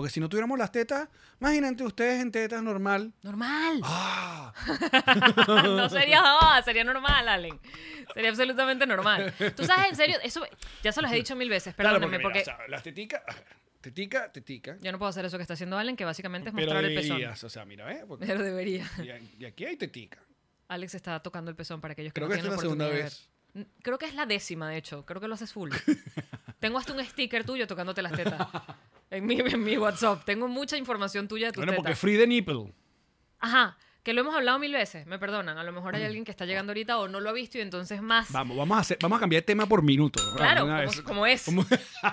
Porque si no tuviéramos las tetas, imagínate ustedes en tetas normal. Normal. Ah, no sería ah, sería normal, Allen. Sería absolutamente normal. Tú sabes, en serio, eso ya se los he dicho mil veces, claro, perdónenme, porque, porque, mira, o sea, las teticas, tetica, tetica. yo no puedo hacer eso que está haciendo Allen, que básicamente es Pero mostrar el pezón. deberías, o sea, mira, ¿eh? Porque- Pero debería. y, aquí hay tetica. Alex está tocando el pezón para aquellos que Creo no que tienen es la oportunidad segunda. N- Creo que es la décima, de hecho. Creo que lo haces full. Tengo hasta un sticker tuyo tocándote las tetas. En mi, en mi WhatsApp. Tengo mucha información tuya de tus Bueno, porque tetas. free the nipple. Ajá. Que lo hemos hablado mil veces. Me perdonan. A lo mejor hay alguien que está llegando ahorita o no lo ha visto y entonces más. Vamos, vamos a hacer, vamos a cambiar de tema por minuto. Claro, como, vez. como es. Como-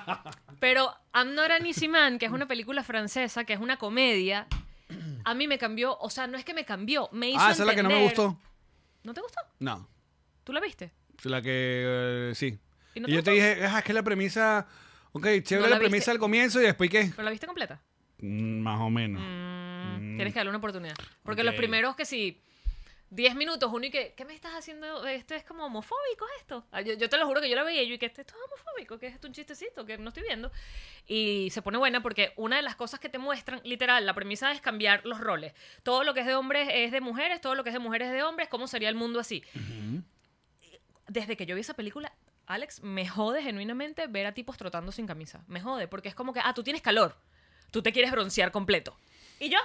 Pero I'm Not an Easy Man, que es una película francesa, que es una comedia, a mí me cambió, o sea, no es que me cambió, me hizo ah, esa es la que no me gustó. ¿No te gustó? No. ¿Tú la viste? Es La que eh, sí. ¿Y no y te yo te gustó? dije, ah, es que la premisa. Ok, chévere ¿No la, la premisa viste? al comienzo y después qué. ¿Pero la viste completa? Mm, Más o menos. Mm, Tienes que darle una oportunidad. Porque Ok. los primeros que sí, 10 minutos, uno y que, ¿qué me estás haciendo? Esto es como homofóbico esto. Ah, Yo, yo te lo juro que yo la veía y yo y que esto es homofóbico, que es esto un chistecito, que no estoy viendo. Y se pone buena porque una de las cosas que te muestran, literal, la premisa es cambiar los roles. Todo lo que es de hombres es de mujeres, todo lo que es de mujeres es de hombres, ¿cómo sería el mundo así? Desde que yo vi esa película, Alex, me jode genuinamente ver a tipos trotando sin camisa. Me jode, porque es como que, ah, tú tienes calor, tú te quieres broncear completo. ¿Y yo?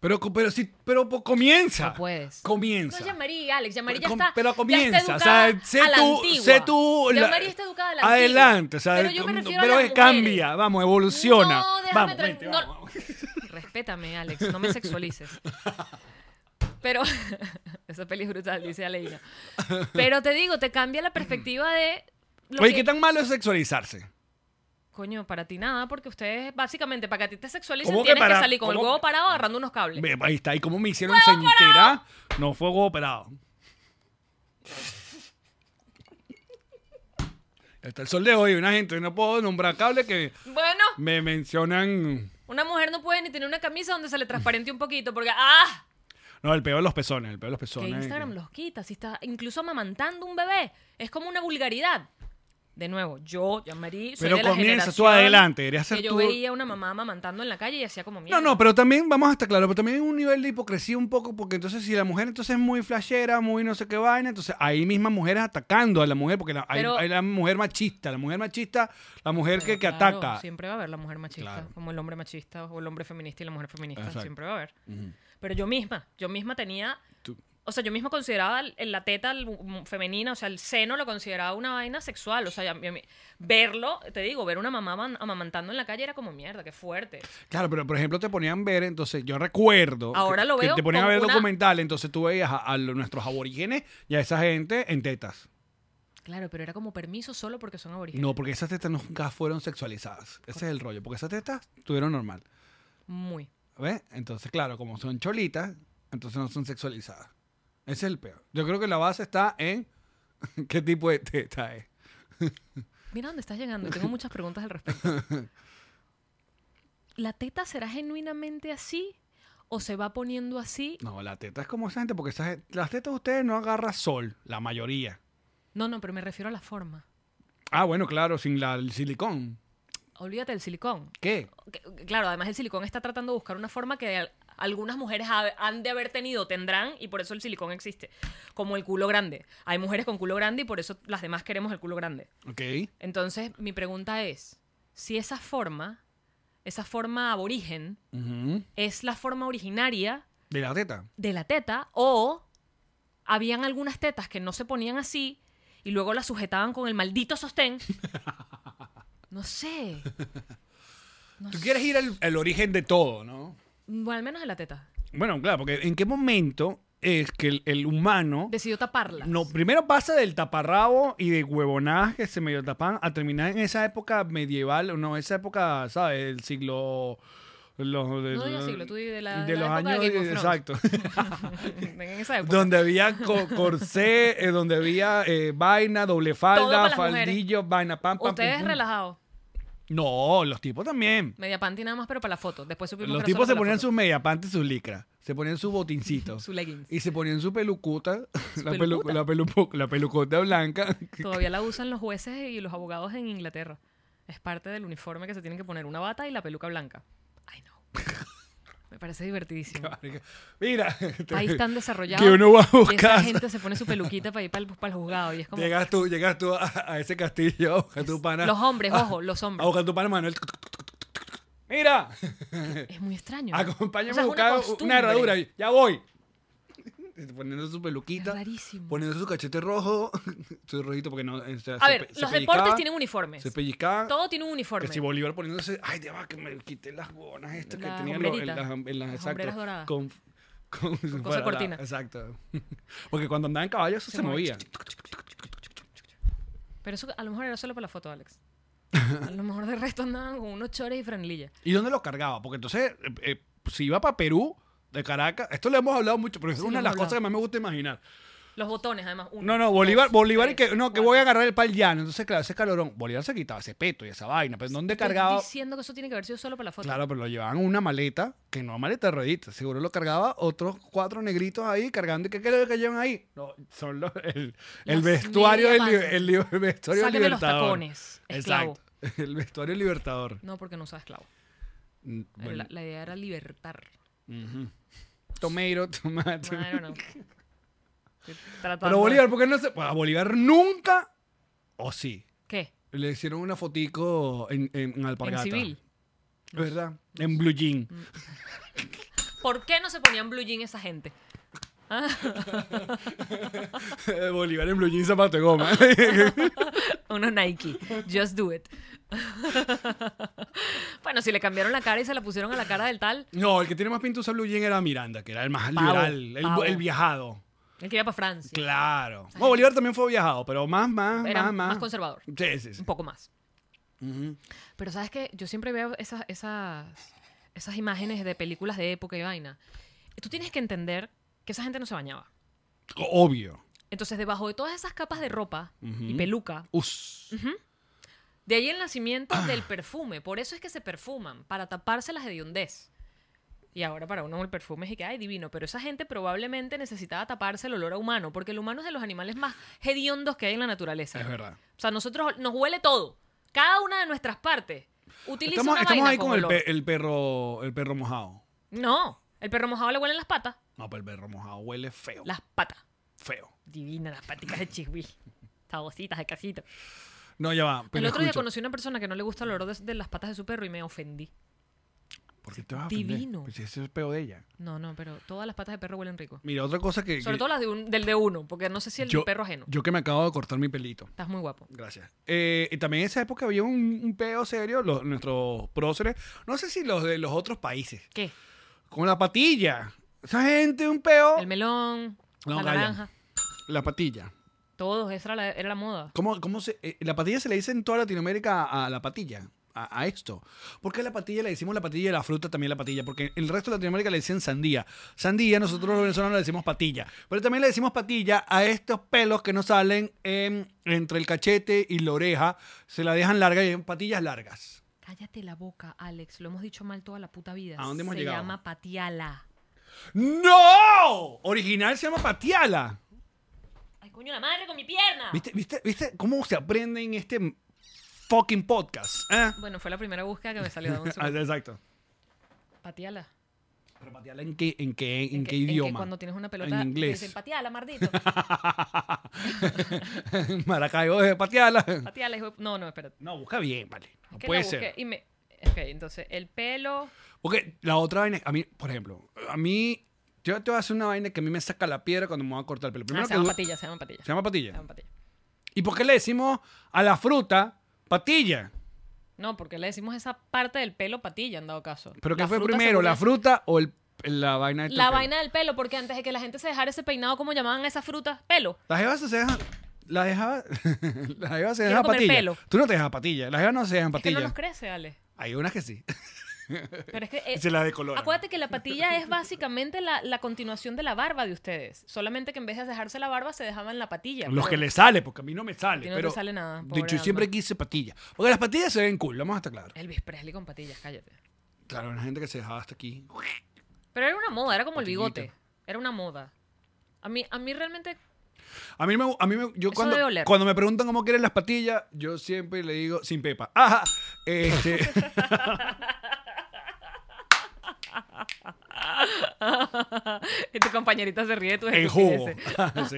Pero, pero sí, pero comienza. No puedes. Comienza. No, Yamari, Alex, Yamari ya Com- está. pero ya comienza, está o sea, educada sé a la tú, antigua. sé tú. Yamari está educada a la antigua. Adelante, o sea, pero yo me refiero pero a las es- cambia, vamos, evoluciona. No, déjame vamos, vente, no. vamos. Respétame, Alex, no me sexualices. Pero esa peli es brutal, dice Aleina. Pero te digo, te cambia la perspectiva de lo Oye, que- ¿qué tan malo es sexualizarse? Coño, para ti nada, porque ustedes, básicamente, para que a ti te sexualicen, ¿Cómo que tienes que, salir con el huevo parado agarrando unos cables. Ahí está, y cómo me hicieron entera. No fue huevo operado. Está el sol de hoy, una gente, no puedo nombrar cable que Bueno, me mencionan. una mujer no puede ni tener una camisa donde se le transparente un poquito, porque ¡ah! No, el peor de los pezones, el peor de los Que pezones. Instagram los quita, si está incluso amamantando un bebé. Es como una vulgaridad. De nuevo, yo, Jean-Marie, soy Pero de la comienza tú adelante, deberías ser que yo tú- veía una mamá amamantando en la calle y hacía como mierda. No, no, pero también, vamos a estar claros, pero también hay un nivel de hipocresía un poco, porque entonces si la mujer entonces es muy flashera, muy no sé qué vaina, entonces hay mismas mujeres atacando a la mujer, porque la- hay, Pero- hay la mujer machista, la mujer machista, la mujer que, que Claro, ataca. Siempre va a haber la mujer machista, Claro. como el hombre machista o el hombre feminista y la mujer feminista. Exacto. Siempre va a haber. Pero yo misma, yo misma tenía. Tú- O sea, yo misma consideraba la teta femenina, o sea, el seno lo consideraba una vaina sexual. O sea, verlo, te digo, ver una mamá aman- amamantando en la calle era como mierda, qué fuerte. Claro, pero por ejemplo te ponían ver, entonces yo recuerdo Ahora que, lo que veo te ponían a ver una- documentales, entonces tú veías a, nuestros aborígenes y a esa gente en tetas. Claro, pero era como permiso solo porque son aborígenes. No, porque esas tetas nunca fueron sexualizadas. Ese es el rollo, porque esas tetas tuvieron normal. Muy. ¿Ves? Entonces, claro, como son cholitas, entonces no son sexualizadas. Ese es el peor. Yo creo que la base está en qué tipo de teta es. Mira dónde estás llegando tengo muchas preguntas al respecto. ¿La teta será genuinamente así o se va poniendo así? No, la teta es como esa gente, porque las tetas de ustedes no agarra sol, la mayoría. No, no, pero me refiero a la forma. Ah, bueno, claro, sin la, el silicón. Olvídate del silicón. ¿Qué? Claro, además el silicón está tratando de buscar una forma que al- algunas mujeres ha- han de haber tenido, tendrán, y por eso el silicón existe. Como el culo grande. Hay mujeres con culo grande y por eso las demás queremos el culo grande. Ok. Entonces, mi pregunta es, si esa forma, esa forma aborigen, es la forma originaria De la teta. de la teta, o habían algunas tetas que no se ponían así y luego las sujetaban con el maldito sostén. No sé. No Tú sé. quieres ir al, al origen de todo, ¿no? Bueno, al menos de la teta. Bueno, claro, porque ¿en qué momento es que el, el humano Decidió taparlas. no, primero pasa del taparrabo y de huevonadas que se medio tapan a terminar en esa época medieval, no, esa época, ¿sabes? El siglo... Los, de, No digas siglo, tú di de la- de los de años, exacto. en esa época. donde había co- corsé, eh, donde había eh, vaina, doble falda, faldillo, vaina, pam, pam, Ustedes relajados. No, los tipos también. Media panty nada más, pero para la foto. Después supimos Los tipos se ponían sus mediapantes, sus licras. Se ponían sus botincitos. Su leggings. Y se ponían su pelucuta, la, pelu- pelucuta. la, pelu- la pelucota blanca. Todavía la usan los jueces y los abogados en Inglaterra. Es parte del uniforme que se tienen que poner una bata y la peluca blanca. Ay, no. Me parece divertidísimo. Mira, País tan desarrollado. que uno va a buscar. esa gente se pone su peluquita para ir para el, para el juzgado. Y es como. Llegas tú, llegas tú a, a ese castillo, a buscar tu pana. Los hombres, a- ojo, los A hombres. buscar tu pana Manuel. Mira, Es muy extraño. acompáñame O sea, a buscar una, herradura. Ya voy. Poniendo su peluquita, rarísimo. poniendo su cachete rojo, su rojito porque no. o sea, A se ver, pe- se los pellizcaba, deportes tienen uniformes. Se pellizcaba. Todo tiene un Que uniforme. si Bolívar poniéndose, ay, ya va, que me quité las bonas estas que Las tenía en las, en las- Las exacto, hombreras doradas. Con, con, cosa cortina. exacto. Porque cuando andaba en caballo eso se, movía. Pero eso a lo mejor era solo para la foto, Alex. A lo mejor de resto andaban con unos chores y franelilla. ¿Y dónde lo cargaba? Porque entonces, eh, eh, si iba para Perú, de Caracas, esto lo hemos hablado mucho, pero es Sí, una de las cosas que más me gusta imaginar. Los botones, además. Uno, No, no, Bolívar, dos, Bolívar y tres, que, no, que voy a agarrar el pal llano. Entonces, claro, ese calorón, Bolívar se quitaba ese peto y esa vaina, pero ¿dónde Estoy cargaba? diciendo que eso tiene que haber sido solo para la foto. Claro, pero lo llevaban una maleta, que no maleta de rueditas. Seguro lo cargaba otros cuatro negritos ahí cargando. ¿Qué creo que llevan ahí? No, son los, el, vestuario del el, vestuario del Sáqueme los libertador. tacones, esclavo. Exacto. El vestuario libertador. No, porque no usaba esclavo. Mm, bueno, La, la idea era libertar. Tomato, tomate. No, I don't know. Estoy tratando Pero Bolívar, ¿por qué no se.? Pues a Bolívar nunca. ¿O sí? ¿Qué? Le hicieron una fotico en, en, en Alpargata. En civil. ¿Verdad? En blue jean. ¿Por qué no se ponían blue jean esa gente? Bolívar en blue jean zapato de goma. Unos Nike. Just do it. bueno, si le cambiaron la cara y se la pusieron a la cara del tal, no, el que tiene más pintusa blue jean era Miranda, que era el más Pavo, liberal, el, pavo. el viajado. él quería para Francia. Claro. Bueno, Bolívar también fue viajado, pero más, más, Era más, más, más. conservador. Sí, sí, sí. Un poco más. Pero sabes que yo siempre veo esas, esas, esas imágenes de películas de época y vaina. Tú tienes que entender que esa gente no se bañaba. Obvio. Entonces, debajo de todas esas capas de ropa y peluca, Us. de ahí el nacimiento del perfume. Por eso es que se perfuman, para taparse las hediondez. Y ahora para uno el perfume es y que, ay, divino. Pero esa gente probablemente necesitaba taparse el olor a humano, porque el humano es de los animales más hediondos que hay en la naturaleza. Es verdad. O sea, nosotros nos huele todo. Cada una de nuestras partes utiliza Estamos, una estamos vaina ahí con el, olor. pe- el perro el perro mojado. No, el perro mojado le huelen las patas. No, pero el perro mojado huele feo. Las patas. Feo. Divinas las paticas de chihuí. Sabositas de casito. No, ya va. Pero el otro día conocí a una persona que no le gusta el olor de, de las patas de su perro y me ofendí. ¿Por qué te vas a ofender? Divino. Pues si ese es el peo de ella. No, no, pero todas las patas de perro huelen rico. Mira, otra cosa que... Sobre que todo las de un- del de uno, porque no sé si el yo, del perro ajeno. Yo que me acabo de cortar mi pelito. Estás muy guapo. Gracias. Eh, y también en esa época había un, un peo serio, los, nuestros próceres, no sé si los de los otros países, ¿Qué? con la patilla. Esa gente, un peo. El melón, No, la naranja. La patilla. Todos, esa era la, era la moda. ¿Cómo, cómo se, eh, la patilla se le dice en toda Latinoamérica a, a la patilla? A, a esto. ¿Por qué la patilla le decimos la patilla y la fruta también la patilla? Porque el resto de Latinoamérica le dicen sandía. Sandía, nosotros los venezolanos le decimos patilla. Pero también le decimos patilla a estos pelos que nos salen en- entre el cachete y la oreja. Se la dejan larga y llaman patillas largas. Cállate la boca, Alex. Lo hemos dicho mal toda la puta vida. ¿A dónde hemos Se llegado? llama patiala. ¡No! Original se llama patiala. ¡Ay, coño, la madre con mi pierna! ¿Viste, viste, ¿Viste cómo se aprende en este fucking podcast? ¿Eh? Bueno, fue la primera búsqueda que me salió. dame un Ah, segundo. Exacto. patiala. ¿Pero patiala en qué, en qué, en ¿En qué qué- en qué idioma? cuando tienes una pelota, En inglés. dicen patiala, mardito. Maracaibo de patiala. patiala, hijo de- No, no, espérate. No, busca bien, vale. No Es que puede la ser. busqué y me... Ok, entonces, el pelo... Porque la otra vaina, a mí, por ejemplo, a mí, yo te voy a hacer una vaina que a mí me saca la piedra cuando me voy a cortar el pelo. Ah, Primero se que llama du- patilla, se llama patilla. ¿Se llama Se patilla? llama patilla. ¿Y por qué le decimos a la fruta patilla? No, porque le decimos esa parte del pelo patilla, en dado caso. ¿Pero qué fue primero, la fruta o el la vaina de La vaina del pelo, porque antes de que la gente se dejara ese peinado, ¿cómo llamaban a esa fruta? Pelo. Las jevas se dejan. Las jevas. las jevas se dejan comer patillas. pelo. Tú no te dejas patillas. Las jevas no se dejan Es que patillas. no nos crece, Ale. Hay unas que sí. Pero es que. eh, Se la. Acuérdate que la patilla es básicamente la, la continuación de la barba de ustedes. Solamente que en vez de dejarse la barba, se dejaban la patilla. Los pero- que le sale, porque a mí no me sale. A ti no te pero sale nada, De hecho, yo siempre quise patillas. Porque las patillas se ven cool, vamos a estar claros. Elvis Presley con patillas, cállate. Claro, una gente que se dejaba hasta aquí. Pero era una moda, era como el bigote. Era una moda. A mí, a mí realmente. A mí me, a mí me- yo Eso cuando, cuando me preguntan cómo quieren las patillas, yo siempre le digo sin pepa. Ajá. Este, y tu compañerita se ríe de tus en jugo. Sí.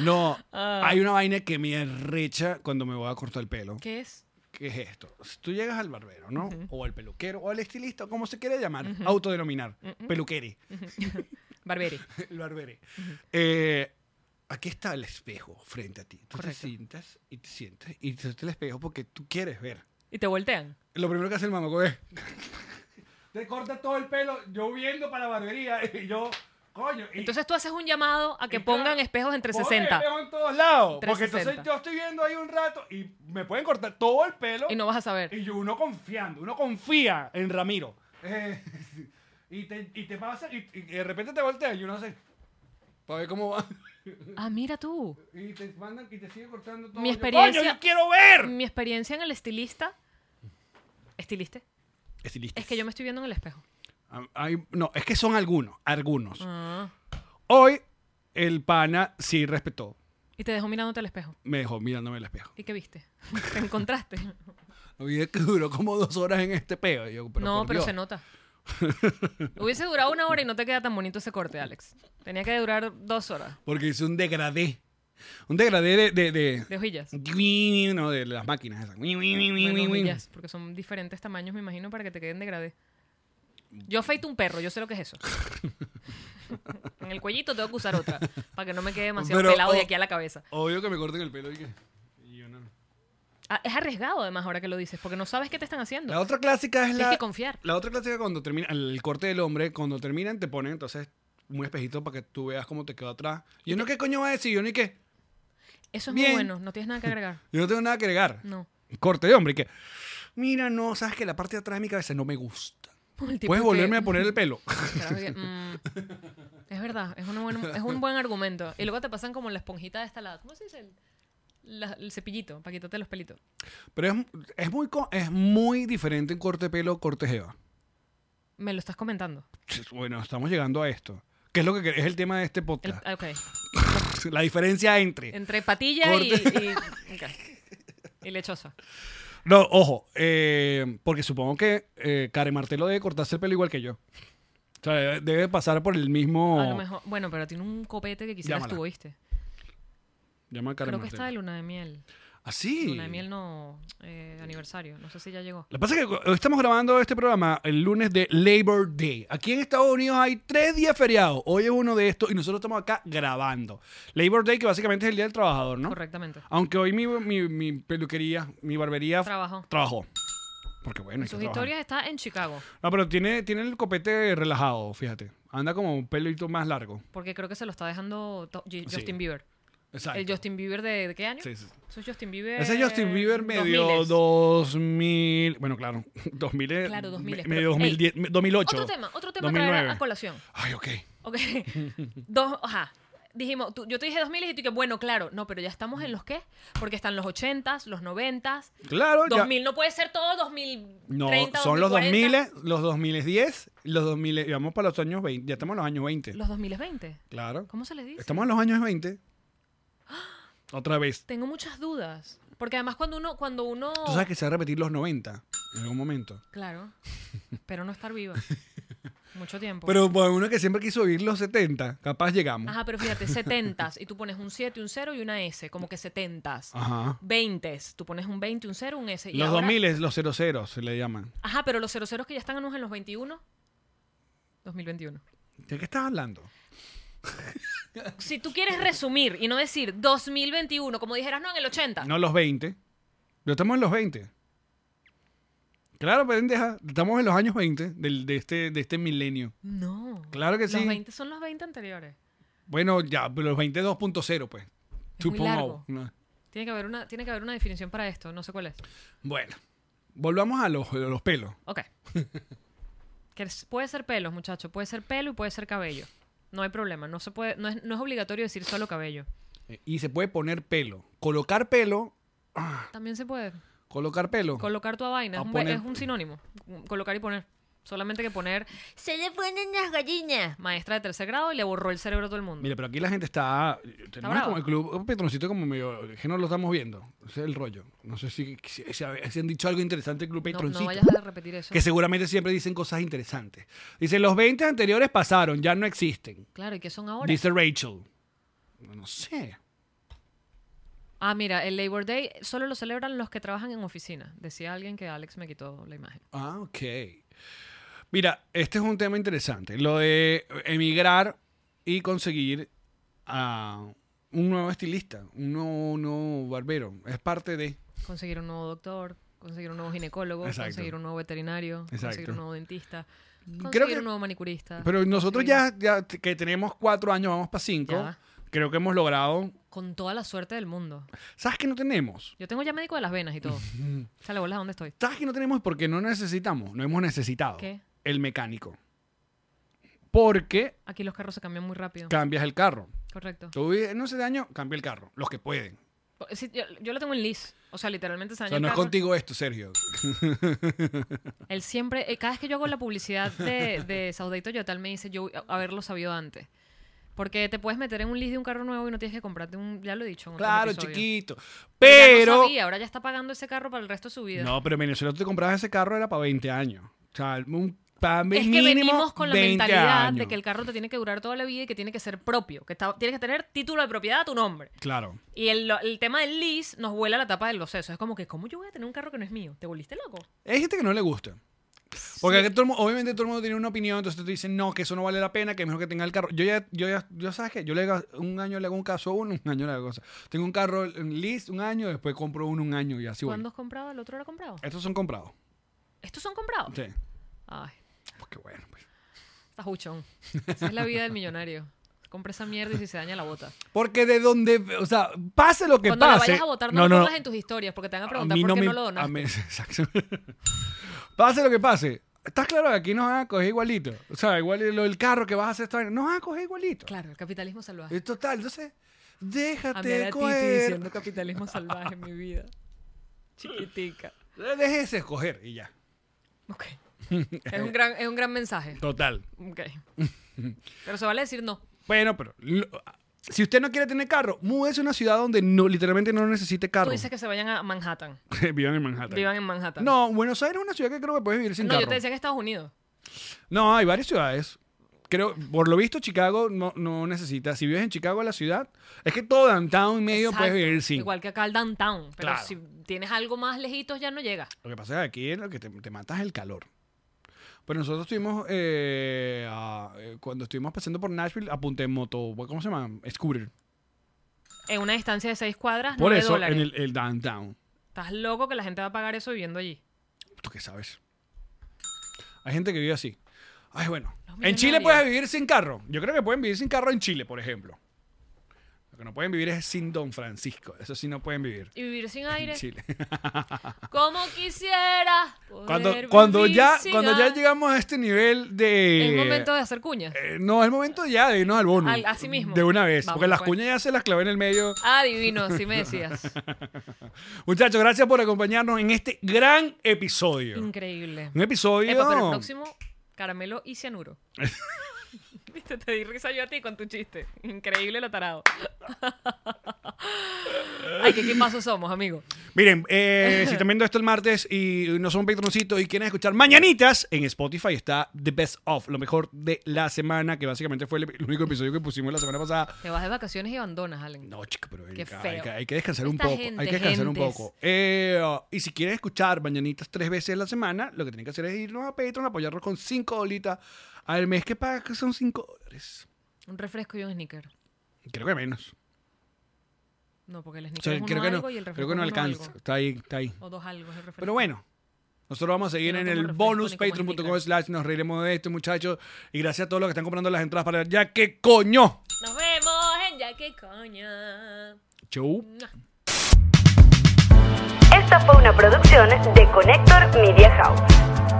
No, Ah. hay una vaina que me arrecha cuando me voy a cortar el pelo. ¿Qué es? ¿Qué es esto? Si tú llegas al barbero, ¿no? O al peluquero, o al estilista, o como se quiere llamar, autodenominar, peluquere, Barberi. el barbere. Eh, aquí está el espejo frente a ti. Tú Correcto. te sientas y te sientas y te sientes el espejo porque tú quieres ver. Y te voltean. Lo primero que hace el mamaco es... Te corta todo el pelo, yo viendo para la barbería y yo... Coño. y- Entonces tú haces un llamado a que claro, pongan espejos entre Pongan 60 espejo en todos lados. Porque 360. entonces yo estoy viendo ahí un rato y me pueden cortar todo el pelo. y no vas a saber. Y yo, uno confiando, uno confía en Ramiro. Eh, y, te, y te pasa, y, y de repente te volteas y uno hace. Para ver cómo va. Ah, mira tú. Y te mandan y te sigue cortando todo. Mi Yo, experiencia- ¡Coño, yo quiero ver! Mi experiencia en el estilista. ¿Estiliste? Estilistas. Es que yo me estoy viendo en el espejo. Ah, hay- no, es que son algunos, algunos. Ah. Hoy, el pana sí respetó. Y te dejó mirándote al espejo. Me dejó mirándome el espejo. ¿Y qué viste? ¿Te encontraste? Oye, que duró como dos horas en este peo. Y yo, pero no, por pero Dios. se nota. Hubiese durado una hora y no te queda tan bonito ese corte, Alex. Tenía que durar dos horas Porque hice un degradé. Un degradé de... de, de de hojillas. no, de las máquinas esas. Bueno, hojillas, porque son diferentes tamaños, me imagino, para que te queden degradé. Yo afeito un perro, yo sé lo que es eso. en el cuellito tengo que usar otra, para que no me quede demasiado Pero, pelado de aquí a la cabeza. Obvio que me corten el pelo y que... y yo no. Ah, es arriesgado, además, ahora que lo dices, porque no sabes qué te están haciendo. La otra clásica es Tienes la... que confiar. La otra clásica cuando termina... El corte del hombre, cuando terminan te ponen entonces un espejito para que tú veas cómo te quedó atrás. Y yo no, ¿qué coño va a decir? Yo ni qué. Eso es Bien. muy bueno, no tienes nada que agregar. Yo no tengo nada que agregar. No. Corte de hombre que... Mira, no, sabes que la parte de atrás de mi cabeza no me gusta. Puedes que- volverme a poner el pelo. Que, mm, es verdad, es, una buena- es un buen argumento. Y luego te pasan como la esponjita de esta lado. ¿Cómo se dice? El, la- el cepillito, para quitarte los pelitos. Pero es, es, muy, es muy diferente en corte de pelo, corte jeva. Me lo estás comentando. Bueno, estamos llegando a esto. ¿Qué es lo que es el tema de este El- podcast? La diferencia entre... Entre patilla y, Corte. y, ok. y lechosa. No, ojo, eh, porque supongo que eh, Karen Martelo debe cortarse el pelo igual que yo. O sea, debe, pasar por el mismo... A lo mejor. Bueno, pero tiene un copete que quisieras Llámala. tú, ¿oíste? Llama a Karen Creo que está de luna de miel. ¿Ah, sí? Luna de miel no. eh, aniversario. No sé si ya llegó. Lo que pasa es que hoy estamos grabando este programa el lunes de Labor Day. Aquí en Estados Unidos hay tres días feriados. Hoy es uno de estos y nosotros estamos acá grabando. Labor Day, que básicamente es el Día del Trabajador, ¿no? Correctamente. Aunque hoy mi, mi- mi peluquería, mi barbería Trabajó. trabajó. Porque bueno, Sus historias está en Chicago. No, pero tiene, tiene el copete relajado, fíjate. Anda como un pelito más largo. Porque creo que se lo está dejando Sí. Justin Bieber. Exacto. ¿El Justin Bieber de, de qué año? Sí, sí. Eso es Justin Bieber. Ese Justin Bieber medio 2000s. 2000. Bueno, claro. 2000. es- Claro, 2000, me- Medio 2010, 2008. Otro tema, otro tema 2009. traer a colación. Ay, ok. Ok. Dos, ajá. Dijimos, tú- yo te dije 2000 y tú que bueno, claro. No, pero ya estamos en los qué? Porque están los 80s, los 90s. Claro, ya. 2000 no puede ser todo 2030, No, son los 2040. 2000, los 2010, los 2000, y vamos para los años 20. Ya estamos en los años 20. Los 2020. Claro. ¿Cómo se les dice? Estamos en los años 20. Otra vez. Tengo muchas dudas. Porque además cuando uno, cuando uno. Tú sabes que se va a repetir los 90 en algún momento. Claro. Pero no estar viva. Mucho tiempo. Pero para uno que siempre quiso vivir los 70, capaz llegamos. Ajá, pero fíjate, 70s. Y tú pones un 7, un 0 y una S. Como que 70s. Ajá. 20s. Tú pones un 20, un 0, un S. Y Los ahora- 2000 es los 00 se le llaman. Ajá, pero los 00 que ya están en los 21. 2021. ¿De qué estás hablando? Si tú quieres resumir y no decir 2021, como dijeras, no, en el 80. No los 20. Ya estamos en los 20. Claro, pendeja. Estamos en los años 20 del, de, este, de este milenio. No. Claro que sí. Los 20 son los 20 anteriores. Bueno, ya, pero los 20 2.0, pues. Es muy 2.0, largo. ¿no? Tiene que, haber una, tiene que haber una definición para esto, no sé cuál es. Bueno, volvamos a los, a los pelos. Ok. que puede ser pelo, muchacho. Puede ser pelo y puede ser cabello. No hay problema. No, se puede, no, es, no es obligatorio decir solo cabello. Eh, Y se puede poner pelo. Colocar pelo. También se puede. Colocar pelo. Colocar tu vaina. A Es un, poner- es un sinónimo. Colocar y poner. Solamente que poner. Se le ponen las gallinas. Maestra de tercer grado y le borró el cerebro a todo el mundo. Mira, pero aquí la gente está. Tenemos como el club un Petroncito como medio. Que no lo estamos viendo. Ese es el rollo. No sé si, si, si- si han dicho algo interesante el club no, Petroncito. no vayas a repetir eso. que seguramente siempre dicen cosas interesantes. Dice: Los 20 anteriores pasaron, ya no existen. Claro, ¿y qué son ahora? Dice Rachel. No sé. Ah, mira, el Labor Day solo lo celebran los que trabajan en oficina. Decía alguien que Alex me quitó la imagen. Ah, ok. Mira, este es un tema interesante. Lo de emigrar y conseguir a un nuevo estilista, un nuevo, nuevo barbero. Es parte de. Conseguir un nuevo doctor, conseguir un nuevo ginecólogo, Exacto. conseguir un nuevo veterinario, conseguir un nuevo dentista, conseguir Creo que- un nuevo manicurista. Pero nosotros conseguir- ya, ya que tenemos cuatro años, vamos para cinco. Ya. Creo que hemos logrado. Con toda la suerte del mundo. ¿Sabes qué no tenemos? Yo tengo ya médico de las venas y todo. Sale bolas, ¿dónde estoy? ¿Sabes qué no tenemos? Porque no necesitamos, no hemos necesitado. ¿Qué? El mecánico. Porque Aquí los carros se cambian muy rápido. cambias el carro. Correcto. Tú no sé de año, cambia el carro. Los que pueden. Sí, yo, yo lo tengo en lease. O sea, literalmente se O daña sea, el no es contigo esto, Sergio. Él siempre, eh, cada vez que yo hago la publicidad de, de Saudade Toyota, él me dice yo haberlo sabido antes. Porque te puedes meter en un lease de un carro nuevo y no tienes que comprarte un, ya lo he dicho. en otros Claro, chiquito. Ya no Pero. sabía, ahora ya está pagando ese carro para el resto de su vida. No, pero en Venezuela tú te comprabas ese carro era para 20 años. O sea, un para es que venimos con la 20 mentalidad años. de que el carro te tiene que durar toda la vida y que tiene que ser propio, que está- tienes que tener título de propiedad a tu nombre. Claro. Y el, el tema del lease nos vuela la tapa de los sesos. Es como que, ¿cómo yo voy a tener un carro que no es mío? ¿Te volviste loco? Hay gente que no le gusta. Porque todo el mu- obviamente todo el mundo tiene una opinión, entonces te dicen, no, que eso no vale la pena, que es mejor que tenga el carro. Yo ya, yo ya, yo sabes qué, yo le hago- un año le hago un caso a uno, un año le hago cosa. Tengo un carro en lease un año, después compro uno un año y así voy. ¿Cuándo has comprado? ¿El otro era comprado? Estos son comprados. ¿Estos son comprados? Sí. Ay, Pues qué bueno. Pues. está juchón. Esa es la vida del millonario. Compra esa mierda y si se daña la bota. Porque de donde, o sea, pase lo que Cuando pase. vayas a votar, no, lo pongas en tus historias porque te van a preguntar por qué me- no lo a donaste. mí- exacto. pase lo que pase. ¿Estás claro que aquí nos van a coger igualito? O sea, igual lo del carro que vas a hacer esta vaina, nos van a coger igualito. Claro, el capitalismo salvaje. Es total, entonces, déjate A coger. diciendo capitalismo salvaje en mi vida. Chiquitica. Déjese escoger y ya. Ok. Es un gran, es un gran mensaje. Total. Ok. Pero se vale decir no. Bueno, pero lo- si usted no quiere tener carro, múdese a una ciudad donde no, literalmente no necesite Tú carro. dices que se vayan a Manhattan. Vivan en Manhattan. Vivan en Manhattan. No, Buenos Aires es una ciudad que creo que puedes vivir sin No, carro. yo te decía en Estados Unidos. No, hay varias ciudades. Creo, por lo visto, Chicago no, no necesita. Si vives en Chicago, la ciudad, es que todo downtown medio puedes vivir sin. Igual que acá el downtown. Pero Claro. si tienes algo más lejitos ya no llega. Lo que pasa es que aquí lo que te, te mata es el calor. Pero nosotros estuvimos, eh, a- eh, cuando estuvimos pasando por Nashville, apunté en moto, ¿cómo se llama? Scooter. En una distancia de 6 cuadras, Por 9 eso, dólares. en el, el downtown. Estás loco que la gente va a pagar eso viviendo allí. ¿Tú qué sabes? Hay gente que vive así. Ay, bueno. Los En Chile millonarios. puedes vivir sin carro. Yo creo que pueden vivir sin carro en Chile, por ejemplo. Que no pueden vivir es sin Don Francisco. Eso sí no pueden vivir. Y vivir sin En aire. Chile. Como quisiera. Cuando, poder cuando, vivir ya, sin cuando ya llegamos a este nivel de... Es momento de hacer cuñas. Eh, no, es momento ya de irnos al bono. Al- así mismo. De una vez. Vamos, porque las pues. cuñas ya se las clavé en el medio. Ah, divino, así me decías. Muchachos, gracias por acompañarnos en este gran episodio. Increíble. Un episodio... Epa, pero el próximo, caramelo y cianuro. Te di risa yo a ti con tu chiste. Increíble lo tarado. Ay, qué pasos somos, amigo. Miren, eh, si están viendo esto el martes y no son patroncitos y quieren escuchar mañanitas, en Spotify está The Best Of, lo mejor de la semana, que básicamente fue el, el único episodio que pusimos la semana pasada. Te vas de vacaciones y abandonas, Allen. No, chica, pero hay, feo. hay que descansar un poco. gente, hay que descansar un poco. Eh, y si quieren escuchar mañanitas tres veces a la semana, lo que tienen que hacer es irnos a Patreon, apoyarnos con cinco dolitas al mes que paga, que son cinco dólares. Un refresco y un sneaker. Creo que menos. No, porque el O sneaker sea, es uno creo que no, algo y el refresco creo que no alcanza. algo. Está ahí, está ahí. O dos algo es el refresco. Pero bueno, Nosotros vamos a seguir no en el bonus, patreon.com slash nos reiremos de esto, muchachos. Y gracias a todos los que están comprando las entradas para ya que coño. Nos vemos en Ya que coño. Chau. Esta fue una producción de Connector Media House.